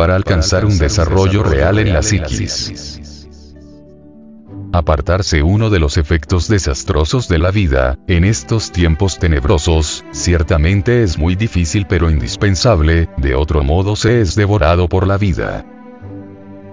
para alcanzar un desarrollo real en la psiquis. Apartarse uno de los efectos desastrosos de la vida, en estos tiempos tenebrosos, ciertamente es muy difícil pero indispensable, de otro modo se es devorado por la vida.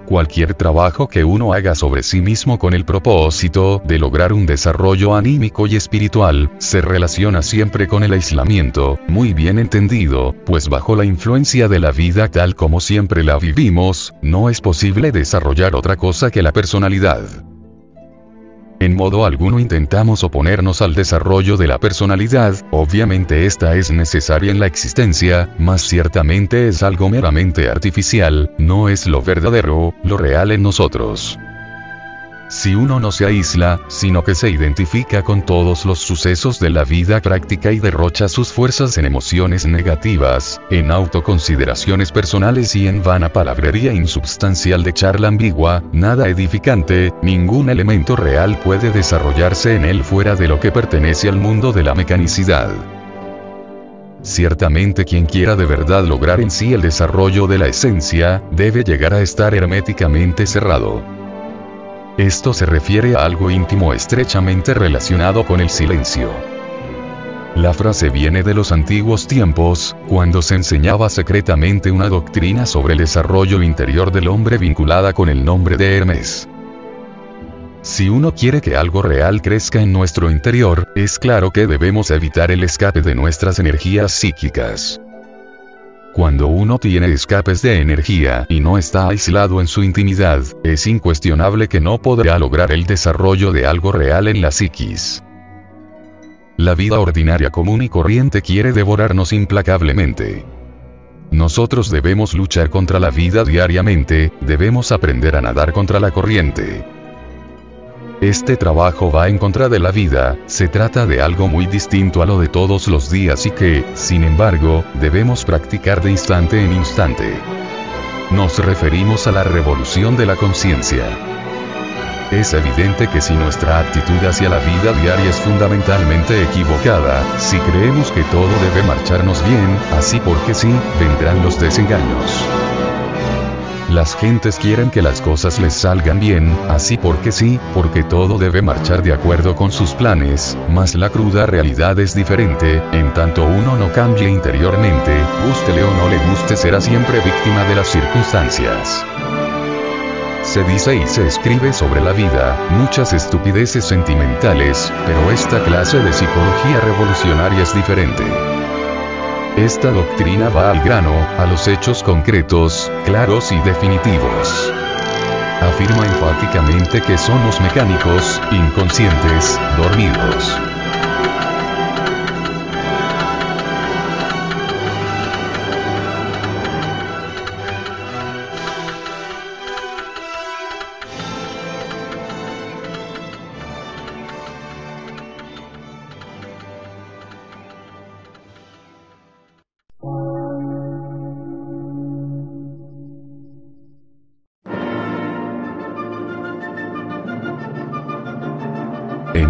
Cualquier trabajo que uno haga sobre sí mismo con el propósito de lograr un desarrollo anímico y espiritual, se relaciona siempre con el aislamiento, muy bien entendido, pues bajo la influencia de la vida tal como siempre la vivimos, no es posible desarrollar otra cosa que la personalidad. En modo alguno intentamos oponernos al desarrollo de la personalidad, obviamente esta es necesaria en la existencia, mas ciertamente es algo meramente artificial, no es lo verdadero, lo real en nosotros. Si uno no se aísla, sino que se identifica con todos los sucesos de la vida práctica y derrocha sus fuerzas en emociones negativas, en autoconsideraciones personales y en vana palabrería insubstancial de charla ambigua, nada edificante, ningún elemento real puede desarrollarse en él fuera de lo que pertenece al mundo de la mecanicidad. Ciertamente quien quiera de verdad lograr en sí el desarrollo de la esencia, debe llegar a estar herméticamente cerrado. Esto se refiere a algo íntimo estrechamente relacionado con el silencio. La frase viene de los antiguos tiempos, cuando se enseñaba secretamente una doctrina sobre el desarrollo interior del hombre vinculada con el nombre de Hermes. Si uno quiere que algo real crezca en nuestro interior, es claro que debemos evitar el escape de nuestras energías psíquicas. Cuando uno tiene escapes de energía y no está aislado en su intimidad, es incuestionable que no podrá lograr el desarrollo de algo real en la psiquis. La vida ordinaria común y corriente quiere devorarnos implacablemente. Nosotros debemos luchar contra la vida diariamente, debemos aprender a nadar contra la corriente. Este trabajo va en contra de la vida, se trata de algo muy distinto a lo de todos los días y que, sin embargo, debemos practicar de instante en instante. Nos referimos a la revolución de la conciencia. Es evidente que si nuestra actitud hacia la vida diaria es fundamentalmente equivocada, si creemos que todo debe marcharnos bien, así porque sí, vendrán los desengaños. Las gentes quieren que las cosas les salgan bien, así porque sí, porque todo debe marchar de acuerdo con sus planes, mas la cruda realidad es diferente, en tanto uno no cambie interiormente, gústele o no le guste será siempre víctima de las circunstancias. Se dice y se escribe sobre la vida, muchas estupideces sentimentales, pero esta clase de psicología revolucionaria es diferente. Esta doctrina va al grano, a los hechos concretos, claros y definitivos. Afirma enfáticamente que somos mecánicos, inconscientes, dormidos.